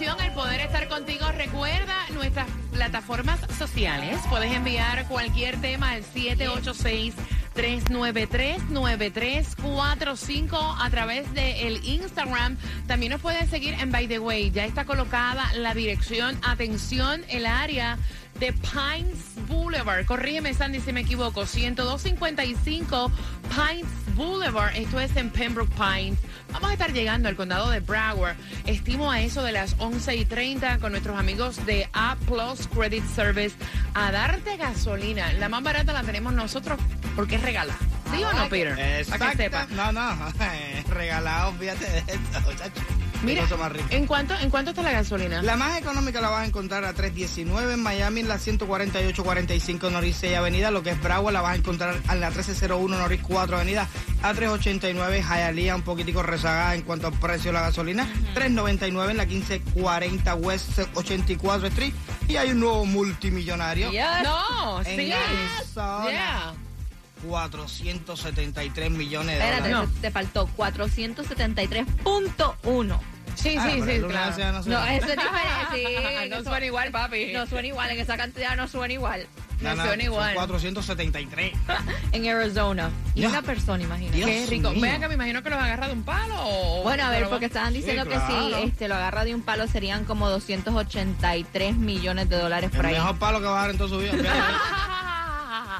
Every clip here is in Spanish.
Bendición el poder estar contigo. Recuerda nuestras plataformas sociales. Puedes enviar cualquier tema al 786. 393-9345 a través de el Instagram. También nos pueden seguir en By the Way. Ya está colocada la dirección. Atención, el área de Pines Boulevard. Corrígeme, Sandy, si me equivoco. 10255 Pines Boulevard. Esto es en Pembroke Pines. Vamos a estar llegando al condado de Broward. Estimo a eso de las 11 y 30 con nuestros amigos de A Plus Credit Service a darte gasolina. La más barata la tenemos nosotros porque es regalada. ¿Sí o no, Peter? Para que sepa. No, no, regalado, fíjate de esto, muchacho. Mira, cosa más rica. ¿en cuánto, ¿en cuánto está la gasolina? La más económica la vas a encontrar a 319 en Miami, en la 14845 Norris 6 Avenida. Lo que es Broward la vas a encontrar en la 1301 Norris 4 Avenida. A 389 Hialeah, un poquitico rezagada en cuanto al precio de la gasolina. 399 en la 1540 West 84 Street. Y hay un nuevo multimillonario. No, En sí. Arizona. Yeah. 473 millones de Espérate, dólares. te, te faltó 473.1. Sí, Ah, sí, sí, claro. No se- No, eso es diferente. sí, no suena igual, papi. No suena igual, en esa cantidad no suena igual. no no, suena igual. 473. En Arizona. Y una persona, imagínate. Dios. Qué rico. mío. Vean que me imagino que los agarra de un palo o... Bueno, a ver, porque estaban diciendo Sí, que claro. si este, lo agarra de un palo serían como 283 millones de dólares por El ahí. mejor palo que va a dar en toda su vida.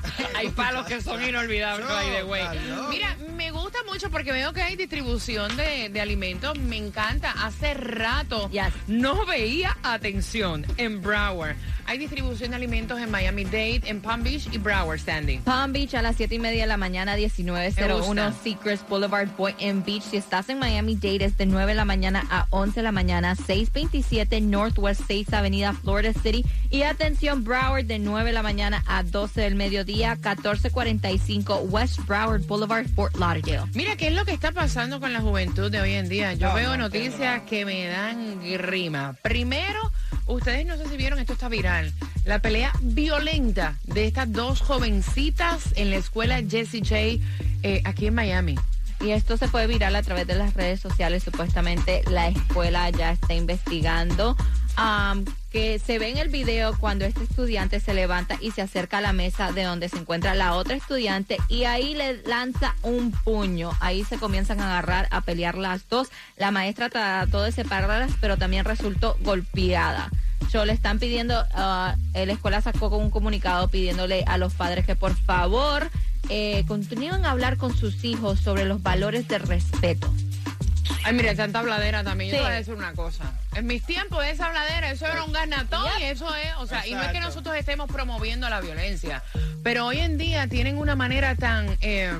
Hay palos que son inolvidables, No, by the way. claro. Mira, me gusta mucho porque veo que hay distribución de, de alimentos. Me encanta. Hace rato Yes. no veía atención en Broward. Hay distribución de alimentos en Miami-Dade, en Palm Beach y Broward, Sandy. Palm Beach a las 7 y media de la mañana, Me 1901 gusta. Secrets Boulevard, Boynton Beach. Si estás en Miami Dade, es de 9 de la mañana a 11 de la mañana, 627 Northwest 6 Avenida, Florida City. Y atención, Broward, de 9 de la mañana a 12 del mediodía, 1445 West Broward Boulevard, Fort Lauderdale. Mira, ¿qué es lo que está pasando con la juventud de hoy en día? Yo No, veo no, noticias que me dan grima. Primero, ustedes no sé si vieron, esto está viral, la pelea violenta de estas dos jovencitas en la escuela Jessie J eh, aquí en Miami. Y esto se fue viral a través de las redes sociales. Supuestamente la escuela ya está investigando. Que se ve en el video cuando este estudiante se levanta y se acerca a la mesa de donde se encuentra la otra estudiante y ahí le lanza un puño. Ahí se comienzan a agarrar, a pelear las dos. La maestra trató de separarlas, pero también resultó golpeada. So, le están pidiendo, ah, eh, la escuela sacó con un comunicado pidiéndole a los padres que por favor eh, continúen a hablar con sus hijos sobre los valores de respeto. Ay, mira, tanta habladera también. Yo Sí. te voy a decir una cosa. En mis tiempos, esa habladera, eso era un ganatón y eso es, o sea, y no es que nosotros estemos promoviendo la violencia, pero hoy en día tienen una manera tan, eh,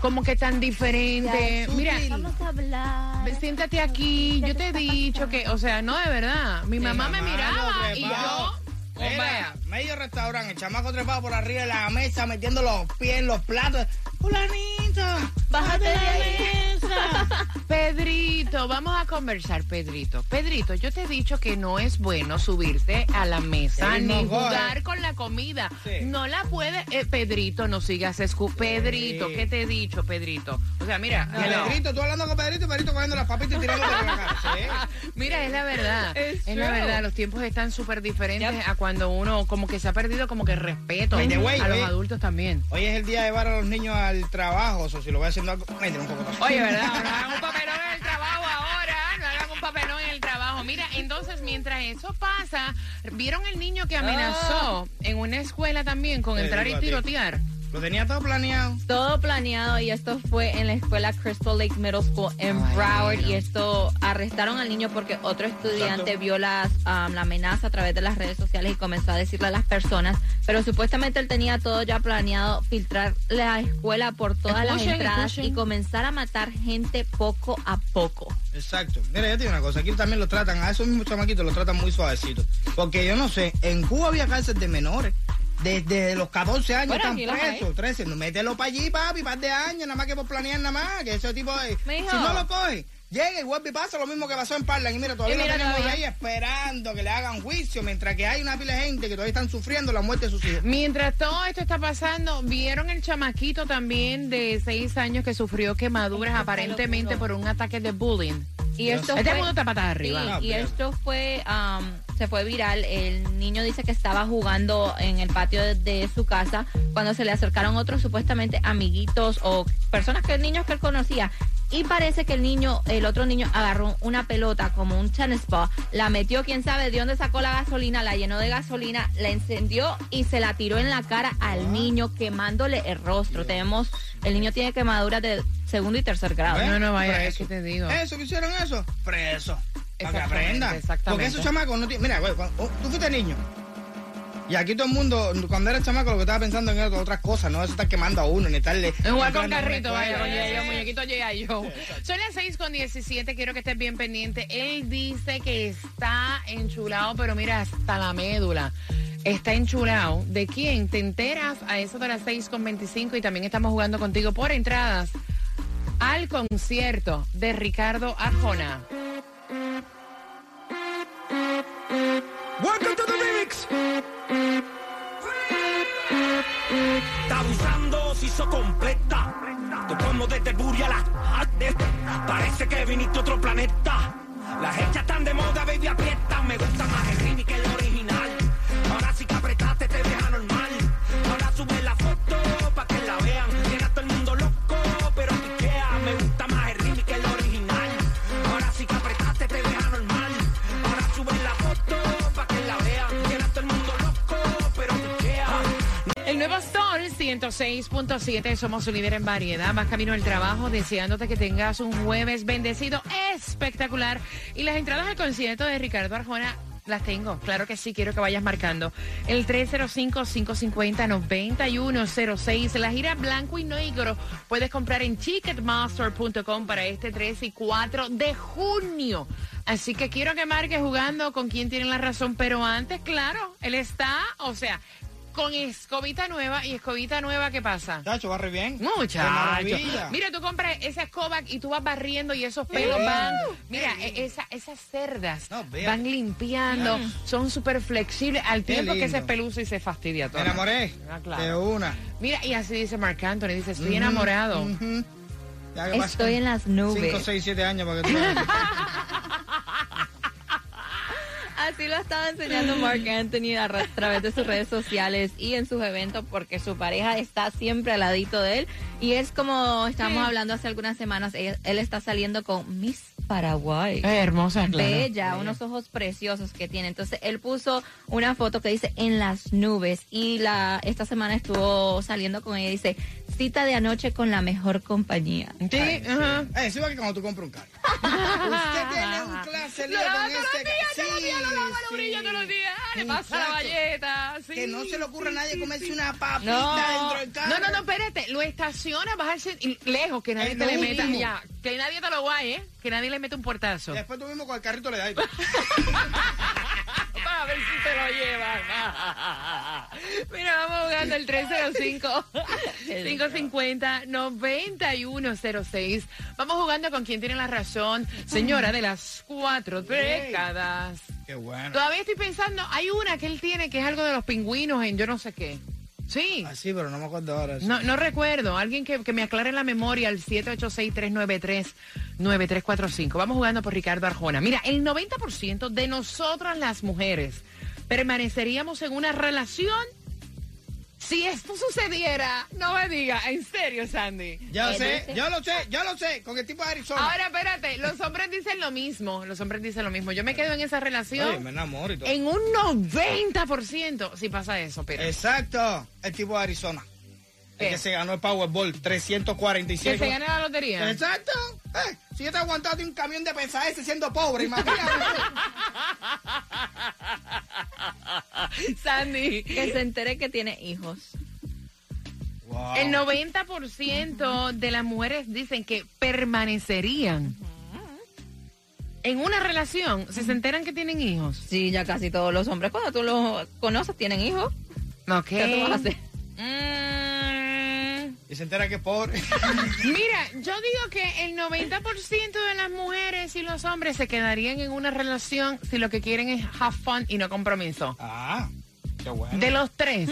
como que tan diferente. Mira, Vamos a hablar. Siéntate aquí, yo te he dicho que, o sea, no de verdad. Mi mamá me miraba y yo, Mira, vaya. medio restaurante, el chamaco trepado por arriba de la mesa, metiendo los pies en los platos. Fulanita, Bájate Pedrito, vamos a conversar, Pedrito. Pedrito, yo te he dicho que no es bueno subirte a la mesa ni jugar con la comida. Sí. No la puede, eh, Pedrito, no sigas escu Pedrito, ¿qué te he dicho, Pedrito? O sea, mira, hello. Pedrito, tú hablando con Pedrito, Pedrito cogiendo las papitas y tirándote en la cara. Sí. Mira, es la verdad. It's Es la true. verdad. Los tiempos están súper diferentes a cuando uno como que se ha perdido como que respeto By the way, a los oye. adultos también. Hoy es el día de llevar a los niños al trabajo, o si lo voy haciendo algo, un Oye, ¿verdad? Hagan un papelón Mira, entonces, mientras eso pasa, ¿vieron el niño que amenazó en una escuela también con entrar y tirotear? Lo tenía todo planeado. Todo planeado y esto fue en la escuela Crystal Lake Middle School en Ay, Broward no. y esto arrestaron al niño porque otro estudiante vio las, um, la amenaza a través de las redes sociales y comenzó a decirle a las personas, pero supuestamente él tenía todo ya planeado, filtrar la escuela por todas las entradas escuchen. y comenzar a matar gente poco a poco. Exacto. Mira, yo te digo una cosa, aquí también lo tratan, a esos mismos chamaquitos los tratan muy suavecitos. Porque yo no sé, en Cuba había cárcel de menores. Desde los 14 años Bueno, están presos, 13. No, mételo para allí, papi, par de años, nada más que por planear nada más. Que ese tipo de... Mijo. Si no lo coge, llega y vuelve y pasa lo mismo que pasó en Parlan. Y mira, todavía Y mira, lo tenemos todavía. ahí esperando que le hagan juicio, mientras que hay una pila de gente que todavía están sufriendo la muerte de sus hijos. Mientras todo esto está pasando, ¿vieron el chamaquito también de seis años que sufrió quemaduras aparentemente por un ataque de bullying? Y esto Este fue- mundo está patas arriba. Sí, No, y esto fue, um, se fue viral. El niño dice que estaba jugando en el patio de, de su casa cuando se le acercaron otros supuestamente amiguitos o personas que niños que él conocía. Y parece que el niño, el otro niño agarró una pelota como un tennis ball, la metió, quién sabe de dónde sacó la gasolina, la llenó de gasolina, la encendió y se la tiró en la cara al niño quemándole el rostro. Tenemos, el niño tiene quemaduras de segundo y tercer grado. ¿Ves? No, no, vaya, te digo. Eso que hicieron eso, preso. Para que aprendan. exactamente. Porque esos chamacos no tienen. Mira, güey, cuando- oh, tú fuiste niño. Y aquí todo el mundo, cuando eras chamaco, lo que estaba pensando en era otras cosas, no eso está quemando a uno, ni estarle. En jugar con carrito, vaya, G.I. Joe, muñequito G.I. Joe. Son las 6 con 17, quiero que estés bien pendiente. Él dice que está enchulado, pero mira, hasta la médula. Está enchulado. ¿De quién? Te enteras a eso de las 6 con 25 y también estamos jugando contigo por entradas al concierto de Ricardo Arjona. Hizo completa. Te como desde Buria la. Parece que viniste a otro planeta. Las hechas están de moda, baby, aprieta. Me gusta 106.7, somos su líder en variedad. Vas camino al trabajo, deseándote que tengas un jueves bendecido, espectacular. Y las entradas al concierto de Ricardo Arjona las tengo, claro que sí, quiero que vayas marcando. El 305-550-9106, la gira blanco y negro, puedes comprar en ticketmaster.com para este 3 y 4 de junio. Así que quiero que marques jugando con quien tiene la razón, pero antes, claro, él está, o sea, con escobita nueva y escobita nueva, ¿qué pasa? Chacho, barre bien. Muchacho. Mira, tú compras esa escoba y tú vas barriendo y esos pelos van. Mira, e- esa- esas cerdas No, van limpiando, son súper flexibles al Qué tiempo que se pelusa y se fastidia todo. Me enamoré Ah, claro. de una. Mira, y así dice Marc Anthony, dice, estoy enamorado. Estoy en las nubes. 5, 6, 7 años para que tú. Así lo estaba enseñando Mark Anthony a ra- través de sus redes sociales y en sus eventos porque su pareja está siempre al ladito de él. Y es como estamos Sí. hablando hace algunas semanas, él, él está saliendo con Miss Paraguay. Es hermosa, claro. Bella, unos ojos preciosos que tiene. Entonces él puso una foto que dice en las nubes y la esta semana estuvo saliendo con ella y dice cita de anoche con la mejor compañía. Sí, ajá. Eh, sí va que cuando tú compras un carro. Usted tiene un clase lío con este sí, brilla todos los días. Ah, Le pasa la valleta. sí, Que no se le ocurra a nadie comerse una papita No. dentro del carro. No, no, no, espérate. Lo estaciona, bajarse lejos, que nadie Es te le meta. Ya, que nadie te lo guaye, ¿eh? Que nadie le mete un portazo. Después tú mismo con el carrito le das. a ver si te lo llevan. Mira, vamos jugando el 305-550-9106. Vamos jugando con quien tiene la razón. Señora de las cuatro décadas. Qué bueno. Todavía estoy pensando, hay una que él tiene que es algo de los pingüinos en yo no sé qué. Sí. Ah, sí, pero no me acuerdo ahora. No, no recuerdo. Alguien que, que me aclare la memoria al 786-393-9345. Vamos jugando por Ricardo Arjona. Mira, el 90% de nosotras las mujeres permaneceríamos en una relación si esto sucediera. No me diga, en serio, Sandy. Yo sé, dice- yo lo sé, yo lo sé, con el tipo de Arizona. Ahora, espérate, los hombres dicen lo mismo. Los hombres dicen lo mismo. Yo me quedo en esa relación Oye, me enamoro y todo. en un 90% si pasa eso, pero. Exacto, el tipo de Arizona. El que se ganó el Powerball, 346. Que se gane la lotería. Exacto. Eh, si yo te aguantado de un camión de pesaje siendo pobre, imagínate. Sandy. Que se entere que tiene hijos. Wow. El 90% de las mujeres dicen que permanecerían en una relación si se enteran que tienen hijos. Sí, ya casi todos los hombres, cuando tú los conoces, tienen hijos. Ok. ¿Qué tú vas a hacer? Mm, Y se entera que es pobre. mira, yo digo que el 90% de las mujeres y los hombres se quedarían en una relación si lo que quieren es have fun y no compromiso. ah, qué bueno. De los tres.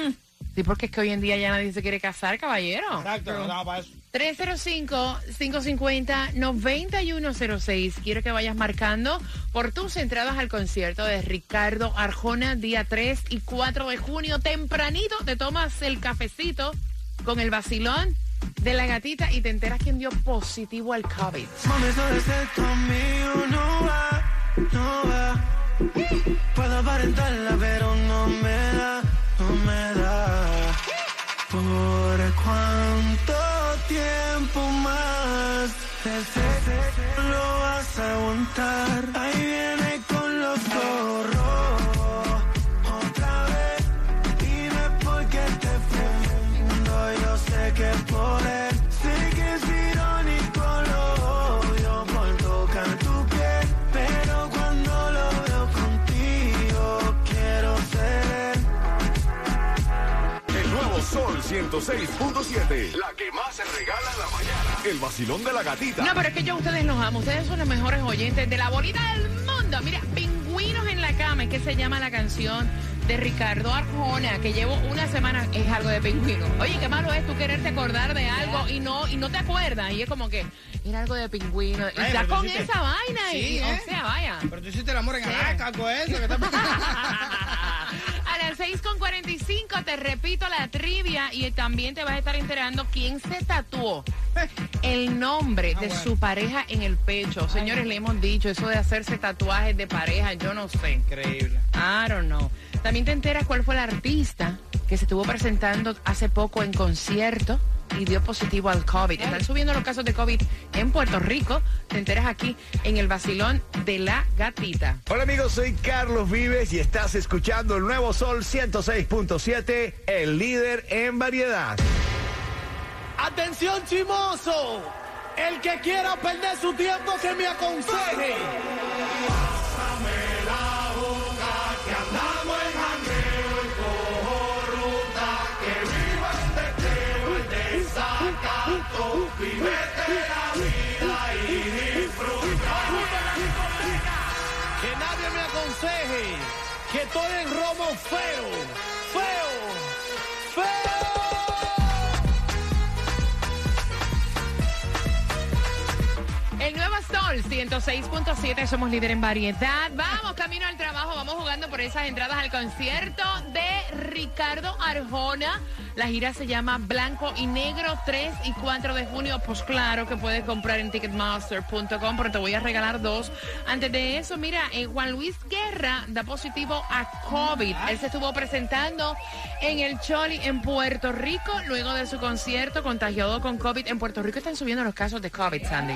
Sí, porque es que hoy en día ya nadie se quiere casar, caballero. Exacto, no estamos para eso. 305-550-9106. Quiero que vayas marcando por tus entradas al concierto de Ricardo Arjona, día 3 y 4 de junio. Tempranito te tomas el cafecito con el vacilón de la gatita y te enteras quién dio positivo al COVID. Mami, conmigo no va, no va. Puedo aparentarla, pero no me da, no me da. ¿Por cuánto tiempo más? Desde lo vas a aguantar. Sol 106.7. La que más se regala en la mañana. El vacilón de la gatita. No, pero es que yo a ustedes los amo. Ustedes son los mejores oyentes de la bolita del mundo. Mira, Pingüinos en la cama, es que se llama la canción de Ricardo Arjona, que llevo una semana, es algo de pingüino. Oye, qué malo es tú quererte acordar de algo y no y no te acuerdas. Y es como que era algo de pingüino. Y Ay, está pero con hiciste- esa vaina. y, Sí, ¿eh? O sea, vaya. Pero tú hiciste el amor en. Alaska, algo de eso. que está- las 6.45 te repito la trivia y también te vas a estar enterando quién se tatuó el nombre de su pareja en el pecho. Señores, le hemos dicho eso de hacerse tatuajes de pareja, yo no sé. Increíble. I don't know. También te enteras cuál fue el artista que se estuvo presentando hace poco en concierto y dio positivo al COVID. Están subiendo los casos de COVID en Puerto Rico. Te enteras aquí en el vacilón de la gatita. Hola amigos, soy Carlos Vives y estás escuchando el nuevo Sol 106.7, el líder en variedad. Atención chimoso, el que quiera perder su tiempo que me aconseje. Que que estoy en romo feo, feo, feo. El nuevo Sol 106.7, somos líder en variedad. Vamos jugando por esas entradas al concierto de Ricardo Arjona. La gira se llama Blanco y Negro 3 y 4 de junio. Pues claro que puedes comprar en ticketmaster.com, pero te voy a regalar dos. Antes de eso, mira, eh, Juan Luis Guerra da positivo a COVID. Él se estuvo presentando en el Choli en Puerto Rico luego de su concierto contagiado con COVID. En Puerto Rico están subiendo los casos de COVID, Sandy.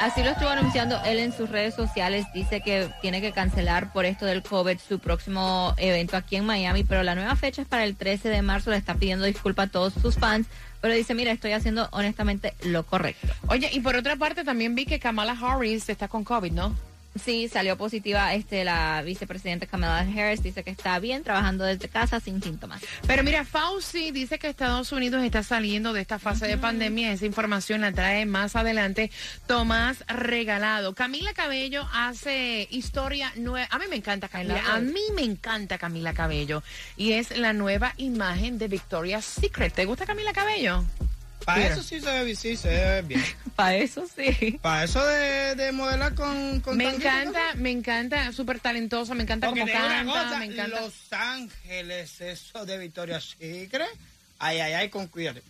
Así lo estuvo anunciando él en sus redes sociales. Dice que tiene que cancelar por esto del COVID su próximo evento aquí en Miami, pero la nueva fecha es para el 13 de marzo. Le está pidiendo disculpas a todos sus fans, pero dice, mira, estoy haciendo honestamente lo correcto. Oye, y por otra parte también vi que Kamala Harris está con COVID, ¿no? Sí, salió positiva este la vicepresidenta Kamala Harris. Dice que está bien, trabajando desde casa sin síntomas. Pero mira, Fauci dice que Estados Unidos está saliendo de esta fase de pandemia. Esa información la trae más adelante Tomás Regalado. Camila Cabello hace historia nueva. A mí me encanta Camila. A mí me encanta Camila Cabello. Y es la nueva imagen de Victoria's Secret. ¿Te gusta Camila Cabello? Para eso sí se ve, sí, se ve bien. Para eso sí. Para eso de, de modelar con, con Me encanta, me encanta, súper talentosa, me encanta Porque una canta, cosa, me encanta. Los Ángeles, eso de Victoria's Secret. Ay, ay, ay, con cuídate.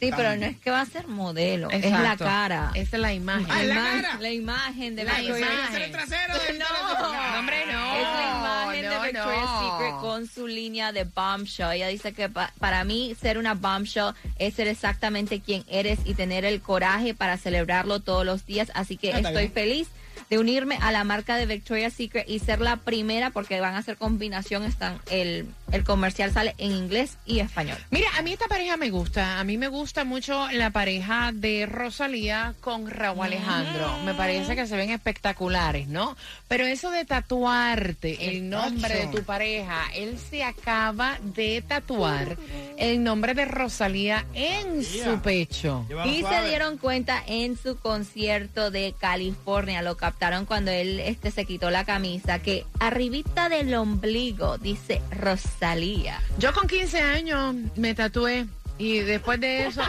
Sí, pero no es que va a ser modelo, es la cara. Esa es la imagen. Ah, la, la ima- cara. la imagen de La Victoria's imagen. El trasero del No. No, hombre, no. Es la imagen no, de Victoria's no. Secret con su línea de bombshell. Ella dice que pa- para mí ser una bombshell es ser exactamente quien eres y tener el coraje para celebrarlo todos los días. Así que Ah, estoy bien. feliz de unirme a la marca de Victoria's Secret y ser la primera porque van a hacer combinación. Están el, el comercial sale en inglés y español. Mira, a mí esta pareja me gusta. A mí me gusta mucho la pareja de Rosalía con Raúl Alejandro. Me parece que se ven espectaculares, ¿no? Pero eso de tatuarte el nombre de tu pareja, él se acaba de tatuar el nombre de Rosalía en su pecho. Y se dieron cuenta en su concierto de California, lo captaron cuando él este se quitó la camisa, que arribita del ombligo dice Rosalía. Yo con 15 años me tatué y después de eso,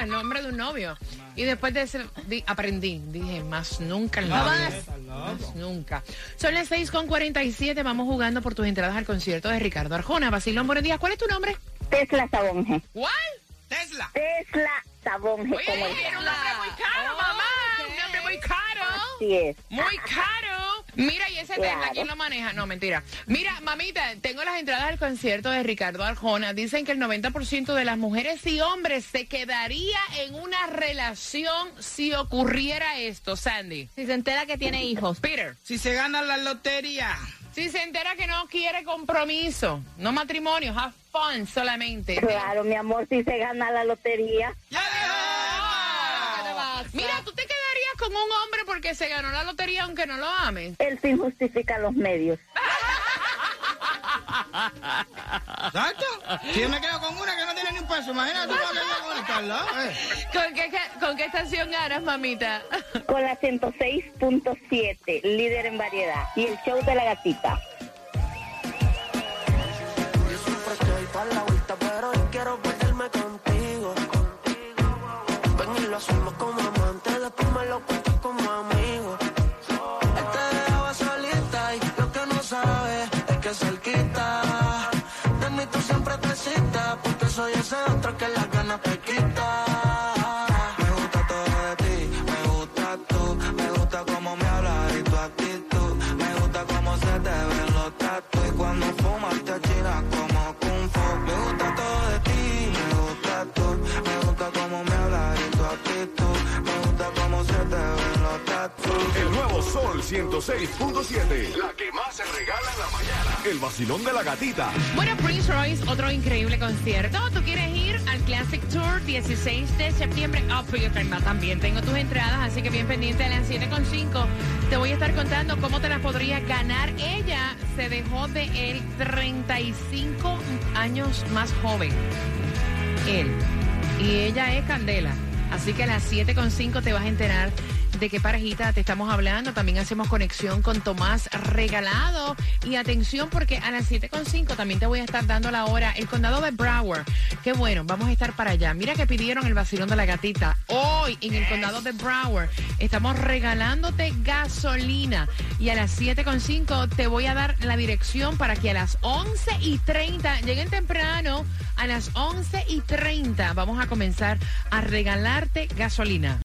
el nombre de un novio. Y después de eso di- aprendí, dije, más nunca en la No vida. más. Más nunca. Son las 6 con 47, vamos jugando por tus entradas al concierto de Ricardo Arjona. Basilón, buenos días. ¿Cuál es tu nombre? Tesla Sabonge. ¿Cuál? Tesla. Tesla Sabonge, Oye, como el era un nombre muy caro, mamá. Un nombre muy caro. Así es. Muy caro. Mira, y ese Claro. Tesla, ¿quién lo maneja? No, mentira. Mira, mamita, tengo las entradas al concierto de Ricardo Arjona. Dicen que el 90% de las mujeres y hombres se quedaría en una relación si ocurriera esto, Sandy. Si se entera que tiene hijos. Peter, Si se gana la lotería. si se entera que no quiere compromiso, no matrimonio, have fun solamente. Claro, mi amor, si se gana la lotería. ¡Ya con un hombre porque se ganó la lotería aunque no lo ames. El fin justifica los medios. ¿Exacto? Si yo me quedo con una que no tiene ni un peso, imagínate tú con esta eh. ¿Con qué, ¿Con qué estación ganas, mamita? Con la 106.7, líder en variedad. Y el show de la gatita. Yo siempre estoy para la vuelta, pero hoy quiero perderme contigo. Ven y lo hacemos como 106.7. La que más se regala en la mañana. El vacilón de la gatita. Bueno, Prince Royce, otro increíble concierto. ¿Tú quieres ir al Classic Tour 16 de septiembre? Ah, pues yo también- tengo tus entradas, así que bien pendiente a las 7.5. Te voy a estar contando cómo te las podrías ganar. Ella se dejó de él 35 años más joven. Él. Y ella es Candela. Así que a las 7.5 te vas a enterar de qué parejita te estamos hablando. También hacemos conexión con Tomás Regalado. Y atención porque a las 7.5 también te voy a estar dando la hora. El condado de Broward. Qué bueno, vamos a estar para allá. Mira que pidieron el vacilón de la gatita. Hoy en el condado de Broward estamos regalándote gasolina. Y a las 7.5 te voy a dar la dirección para que a las 11 y 30 lleguen temprano. A las 11 y 30 vamos a comenzar a regalarte gasolina.